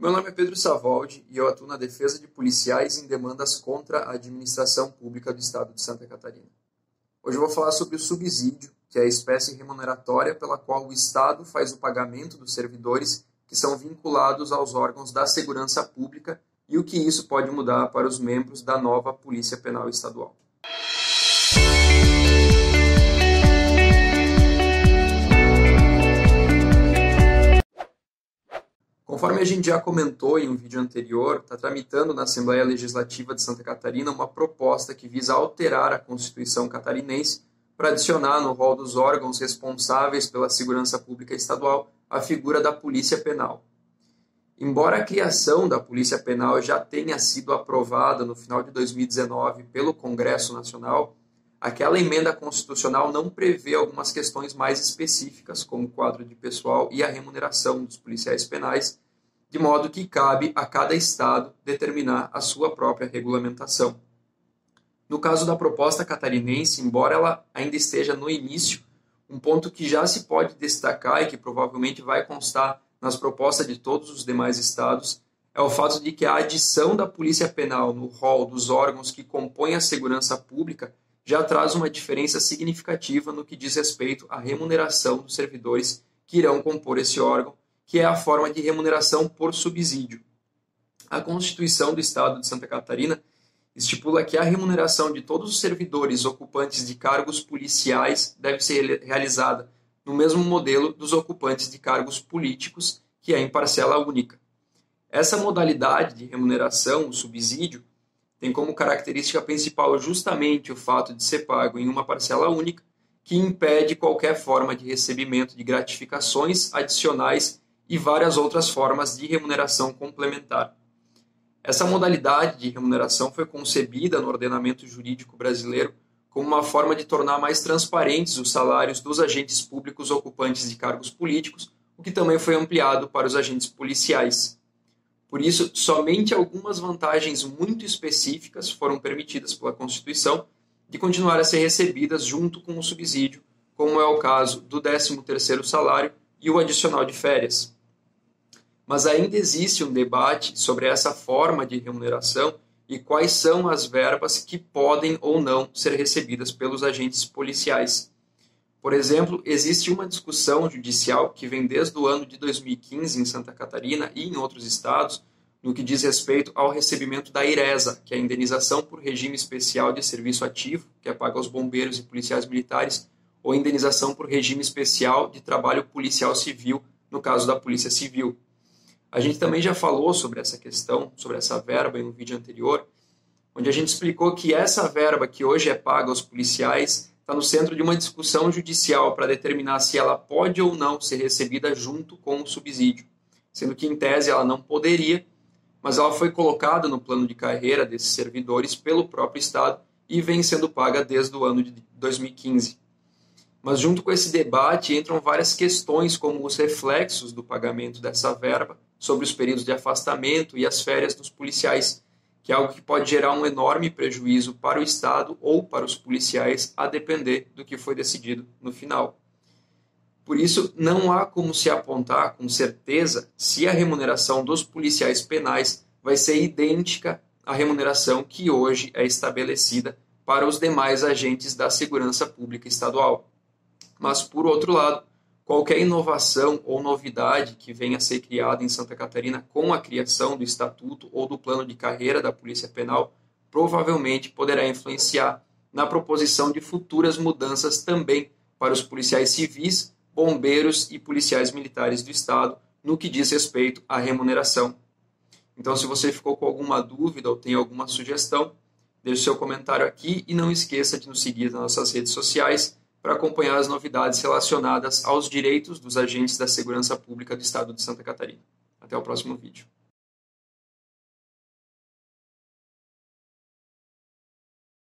Meu nome é Pedro Savoldi e eu atuo na defesa de policiais em demandas contra a administração pública do Estado de Santa Catarina. Hoje eu vou falar sobre o subsídio, que é a espécie remuneratória pela qual o Estado faz o pagamento dos servidores que são vinculados aos órgãos da segurança pública e o que isso pode mudar para os membros da nova Polícia Penal Estadual. A gente já comentou em um vídeo anterior, está tramitando na Assembleia Legislativa de Santa Catarina uma proposta que visa alterar a Constituição catarinense para adicionar no rol dos órgãos responsáveis pela segurança pública estadual a figura da Polícia Penal. Embora a criação da Polícia Penal já tenha sido aprovada no final de 2019 pelo Congresso Nacional, aquela emenda constitucional não prevê algumas questões mais específicas, como o quadro de pessoal e a remuneração dos policiais penais, de modo que cabe a cada Estado determinar a sua própria regulamentação. No caso da proposta catarinense, embora ela ainda esteja no início, um ponto que já se pode destacar e que provavelmente vai constar nas propostas de todos os demais estados é o fato de que a adição da Polícia Penal no rol dos órgãos que compõem a segurança pública já traz uma diferença significativa no que diz respeito à remuneração dos servidores que irão compor esse órgão que é a forma de remuneração por subsídio. A Constituição do Estado de Santa Catarina estipula que a remuneração de todos os servidores ocupantes de cargos policiais deve ser realizada no mesmo modelo dos ocupantes de cargos políticos, que é em parcela única. Essa modalidade de remuneração, o subsídio, tem como característica principal justamente o fato de ser pago em uma parcela única, que impede qualquer forma de recebimento de gratificações adicionais e várias outras formas de remuneração complementar. Essa modalidade de remuneração foi concebida no ordenamento jurídico brasileiro como uma forma de tornar mais transparentes os salários dos agentes públicos ocupantes de cargos políticos, o que também foi ampliado para os agentes policiais. Por isso, somente algumas vantagens muito específicas foram permitidas pela Constituição de continuar a ser recebidas junto com o subsídio, como é o caso do 13º salário e o adicional de férias mas ainda existe um debate sobre essa forma de remuneração e quais são as verbas que podem ou não ser recebidas pelos agentes policiais. Por exemplo, existe uma discussão judicial que vem desde o ano de 2015 em Santa Catarina e em outros estados no que diz respeito ao recebimento da IRESA, que é a indenização por regime especial de serviço ativo, que é paga aos bombeiros e policiais militares, ou indenização por regime especial de trabalho policial civil, no caso da Polícia Civil. A gente também já falou sobre essa questão, sobre essa verba em um vídeo anterior, onde a gente explicou que essa verba que hoje é paga aos policiais está no centro de uma discussão judicial para determinar se ela pode ou não ser recebida junto com o subsídio, sendo que em tese ela não poderia, mas ela foi colocada no plano de carreira desses servidores pelo próprio Estado e vem sendo paga desde o ano de 2015. Mas junto com esse debate entram várias questões como os reflexos do pagamento dessa verba sobre os períodos de afastamento e as férias dos policiais, que é algo que pode gerar um enorme prejuízo para o Estado ou para os policiais, a depender do que foi decidido no final. Por isso, não há como se apontar com certeza se a remuneração dos policiais penais vai ser idêntica à remuneração que hoje é estabelecida para os demais agentes da segurança pública estadual. Mas, por outro lado, qualquer inovação ou novidade que venha a ser criada em Santa Catarina com a criação do estatuto ou do plano de carreira da Polícia Penal provavelmente poderá influenciar na proposição de futuras mudanças também para os policiais civis, bombeiros e policiais militares do Estado no que diz respeito à remuneração. Então, se você ficou com alguma dúvida ou tem alguma sugestão, deixe seu comentário aqui e não esqueça de nos seguir nas nossas redes sociais para acompanhar as novidades relacionadas aos direitos dos agentes da segurança pública do Estado de Santa Catarina. Até o próximo vídeo.